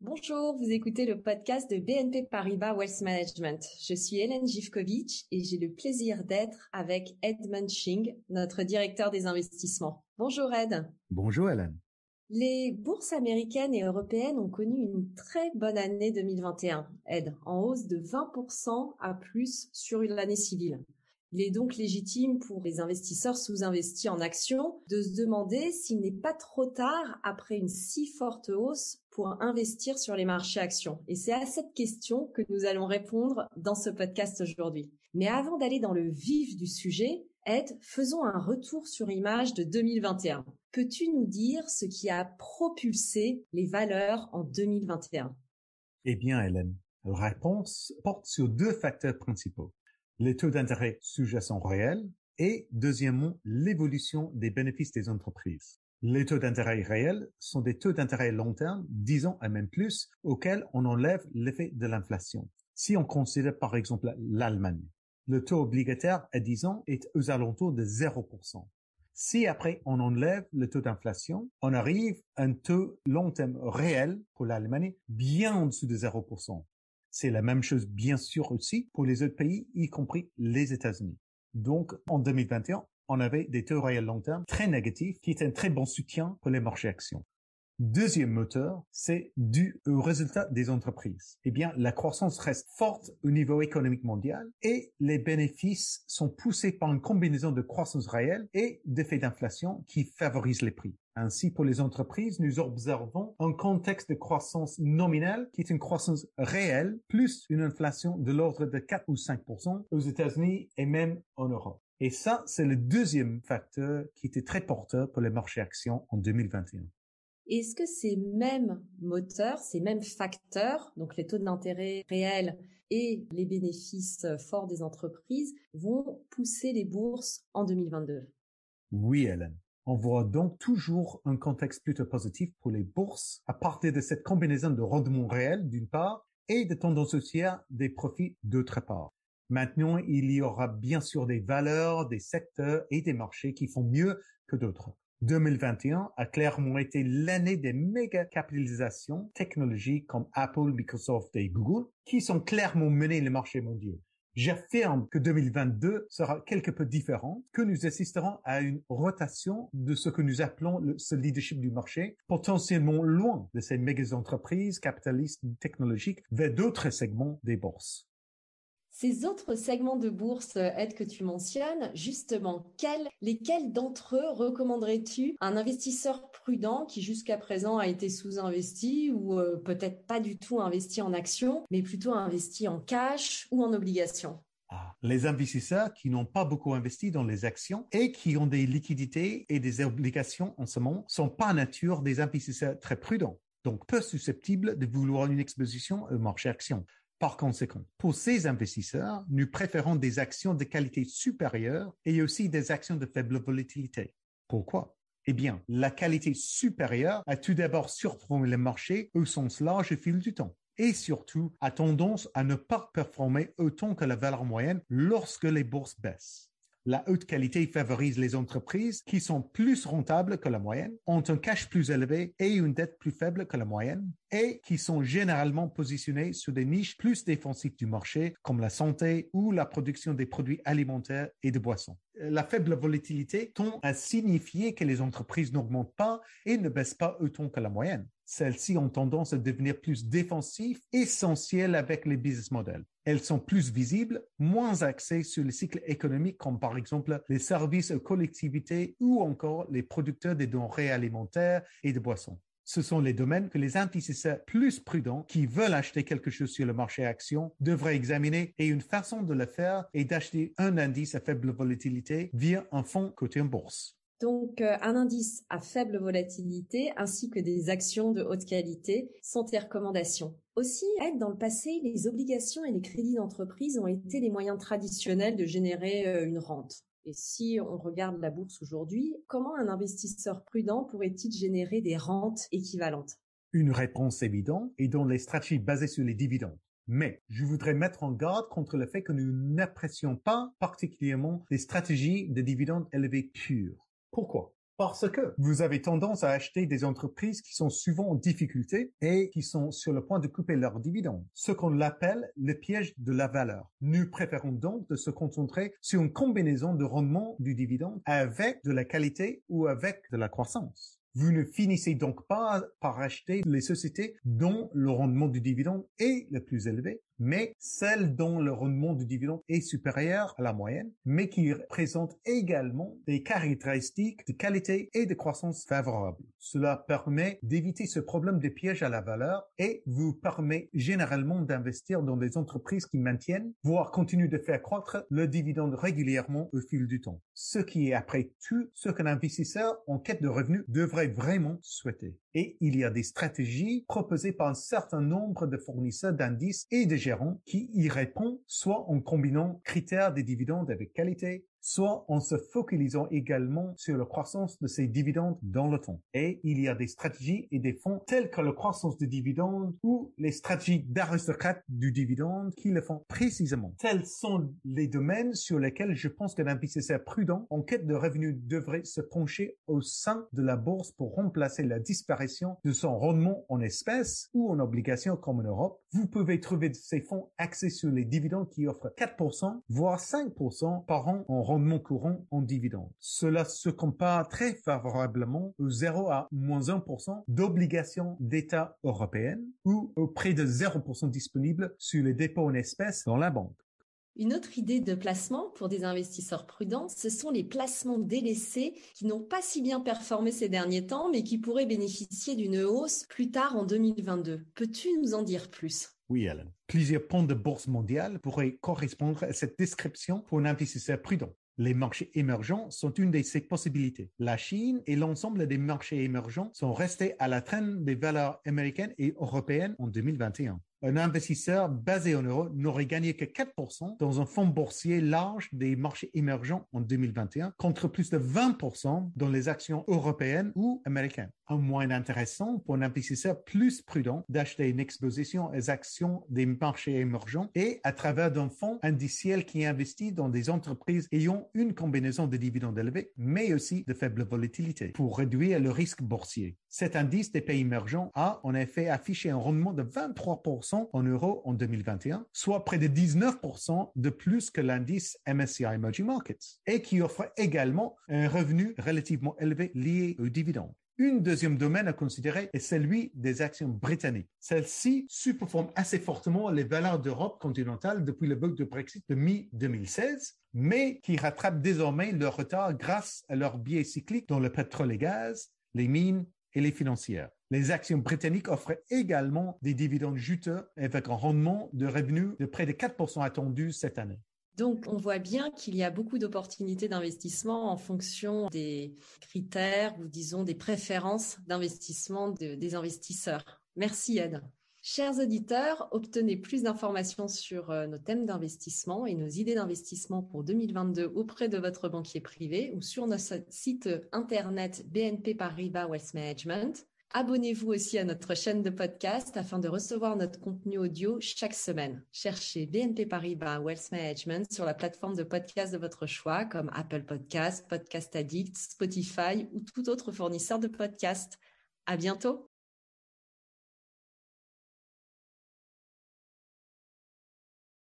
Bonjour, vous écoutez le podcast de BNP Paribas Wealth Management. Je suis Hélène Givkovic et j'ai le plaisir d'être avec Ed Munching, notre directeur des investissements. Bonjour Ed. Bonjour Hélène. Les bourses américaines et européennes ont connu une très bonne année 2021, Ed, en hausse de 20% à plus sur l'année civile. Il est donc légitime pour les investisseurs sous-investis en actions de se demander s'il n'est pas trop tard après une si forte hausse pour investir sur les marchés actions. Et c'est à cette question que nous allons répondre dans ce podcast aujourd'hui. Mais avant d'aller dans le vif du sujet, Ed, faisons un retour sur image de 2021. Peux-tu nous dire ce qui a propulsé les valeurs en 2021 Eh bien, Hélène, la réponse porte sur deux facteurs principaux les taux d'intérêt sous-jacents réels et, deuxièmement, l'évolution des bénéfices des entreprises. Les taux d'intérêt réels sont des taux d'intérêt long terme, 10 ans et même plus, auxquels on enlève l'effet de l'inflation. Si on considère par exemple l'Allemagne, le taux obligataire à 10 ans est aux alentours de 0%. Si après on enlève le taux d'inflation, on arrive à un taux long terme réel pour l'Allemagne bien en dessous de 0%. C'est la même chose, bien sûr, aussi pour les autres pays, y compris les États-Unis. Donc, en 2021, on avait des taux réels long terme très négatifs, qui étaient un très bon soutien pour les marchés actions. Deuxième moteur, c'est dû au résultat des entreprises. Eh bien, la croissance reste forte au niveau économique mondial et les bénéfices sont poussés par une combinaison de croissance réelle et d'effets d'inflation qui favorisent les prix. Ainsi, pour les entreprises, nous observons un contexte de croissance nominale qui est une croissance réelle plus une inflation de l'ordre de 4 ou 5% aux États-Unis et même en Europe. Et ça, c'est le deuxième facteur qui était très porteur pour les marchés actions en 2021. Est-ce que ces mêmes moteurs, ces mêmes facteurs, donc les taux d'intérêt réels et les bénéfices forts des entreprises, vont pousser les bourses en 2022 Oui, Hélène. On voit donc toujours un contexte plutôt positif pour les bourses à partir de cette combinaison de rendements réels d'une part et de tendances haussières des profits d'autre part. Maintenant, il y aura bien sûr des valeurs, des secteurs et des marchés qui font mieux que d'autres. 2021 a clairement été l'année des méga capitalisations technologiques comme Apple, Microsoft et Google qui sont clairement menées les marchés mondiaux. J'affirme que 2022 sera quelque peu différent, que nous assisterons à une rotation de ce que nous appelons le, ce leadership du marché, potentiellement loin de ces méga entreprises capitalistes technologiques vers d'autres segments des bourses. Ces autres segments de bourse, Ed, que tu mentionnes, justement, quels, lesquels d'entre eux recommanderais-tu à un investisseur prudent qui jusqu'à présent a été sous-investi ou euh, peut-être pas du tout investi en actions, mais plutôt investi en cash ou en obligations? Ah, les investisseurs qui n'ont pas beaucoup investi dans les actions et qui ont des liquidités et des obligations en ce moment sont pas nature des investisseurs très prudents, donc peu susceptibles de vouloir une exposition au marché action. Par conséquent, pour ces investisseurs, nous préférons des actions de qualité supérieure et aussi des actions de faible volatilité. Pourquoi? Eh bien, la qualité supérieure a tout d'abord surperformé le marché au sens large au fil du temps et surtout a tendance à ne pas performer autant que la valeur moyenne lorsque les bourses baissent. La haute qualité favorise les entreprises qui sont plus rentables que la moyenne, ont un cash plus élevé et une dette plus faible que la moyenne, et qui sont généralement positionnées sur des niches plus défensives du marché, comme la santé ou la production des produits alimentaires et de boissons. La faible volatilité tend à signifier que les entreprises n'augmentent pas et ne baissent pas autant que la moyenne. Celles-ci ont tendance à devenir plus défensives, essentielles avec les business models. Elles sont plus visibles, moins axées sur les cycles économiques comme par exemple les services aux collectivités ou encore les producteurs des denrées alimentaires et de boissons. Ce sont les domaines que les investisseurs plus prudents qui veulent acheter quelque chose sur le marché action devraient examiner et une façon de le faire est d'acheter un indice à faible volatilité via un fonds coté en bourse. Donc, euh, un indice à faible volatilité ainsi que des actions de haute qualité sont tes recommandations. Aussi, dans le passé, les obligations et les crédits d'entreprise ont été les moyens traditionnels de générer euh, une rente. Et si on regarde la bourse aujourd'hui, comment un investisseur prudent pourrait-il générer des rentes équivalentes? Une réponse évidente est dans les stratégies basées sur les dividendes. Mais je voudrais mettre en garde contre le fait que nous n'apprécions pas particulièrement les stratégies de dividendes élevés purs. Pourquoi? Parce que vous avez tendance à acheter des entreprises qui sont souvent en difficulté et qui sont sur le point de couper leurs dividendes, ce qu'on appelle le piège de la valeur. Nous préférons donc de se concentrer sur une combinaison de rendement du dividende avec de la qualité ou avec de la croissance. Vous ne finissez donc pas par acheter les sociétés dont le rendement du dividende est le plus élevé, mais celles dont le rendement du dividende est supérieur à la moyenne, mais qui présentent également des caractéristiques de qualité et de croissance favorables. Cela permet d'éviter ce problème de piège à la valeur et vous permet généralement d'investir dans des entreprises qui maintiennent, voire continuent de faire croître le dividende régulièrement au fil du temps. Ce qui est après tout ce qu'un investisseur en quête de revenus devrait vraiment souhaiter. Et il y a des stratégies proposées par un certain nombre de fournisseurs d'indices et de qui y répond soit en combinant critères des dividendes avec qualité, soit en se focalisant également sur la croissance de ces dividendes dans le temps. Et il y a des stratégies et des fonds tels que la croissance de dividendes ou les stratégies d'aristocrates du dividende qui le font précisément. Tels sont les domaines sur lesquels je pense qu'un investisseur prudent en quête de revenus devrait se pencher au sein de la bourse pour remplacer la disparition de son rendement en espèces ou en obligations comme en Europe. Vous pouvez trouver ces fonds axés sur les dividendes qui offrent 4%, voire 5% par an en rendement courant en dividendes. Cela se compare très favorablement au 0 à moins 1% d'obligations d'État européennes ou au près de 0% disponible sur les dépôts en espèces dans la banque. Une autre idée de placement pour des investisseurs prudents, ce sont les placements délaissés qui n'ont pas si bien performé ces derniers temps, mais qui pourraient bénéficier d'une hausse plus tard en 2022. Peux-tu nous en dire plus? Oui, Alan. Plusieurs ponts de bourse mondiale pourraient correspondre à cette description pour un investisseur prudent. Les marchés émergents sont une de ces possibilités. La Chine et l'ensemble des marchés émergents sont restés à la traîne des valeurs américaines et européennes en 2021 un investisseur basé en euros n'aurait gagné que 4% dans un fonds boursier large des marchés émergents en 2021 contre plus de 20% dans les actions européennes ou américaines. Un moyen intéressant pour un investisseur plus prudent d'acheter une exposition aux actions des marchés émergents et à travers d'un fonds indiciel qui investit dans des entreprises ayant une combinaison de dividendes élevés, mais aussi de faible volatilité pour réduire le risque boursier. Cet indice des pays émergents a en effet affiché un rendement de 23% en euros en 2021, soit près de 19% de plus que l'indice MSCI Emerging Markets, et qui offre également un revenu relativement élevé lié aux dividendes. Une deuxième domaine à considérer est celui des actions britanniques. Celles-ci surperforment assez fortement les valeurs d'Europe continentale depuis le bug de Brexit de mi-2016, mais qui rattrapent désormais leur retard grâce à leur biais cyclique dans le pétrole et gaz, les mines et les financières. Les actions britanniques offrent également des dividendes juteux avec un rendement de revenus de près de 4% attendu cette année. Donc, on voit bien qu'il y a beaucoup d'opportunités d'investissement en fonction des critères ou disons des préférences d'investissement des investisseurs. Merci Ed. Chers auditeurs, obtenez plus d'informations sur euh, nos thèmes d'investissement et nos idées d'investissement pour 2022 auprès de votre banquier privé ou sur notre site internet BNP Paribas Wealth Management. Abonnez-vous aussi à notre chaîne de podcast afin de recevoir notre contenu audio chaque semaine. Cherchez BNP Paribas Wealth Management sur la plateforme de podcast de votre choix comme Apple Podcast, Podcast Addict, Spotify ou tout autre fournisseur de podcasts. À bientôt!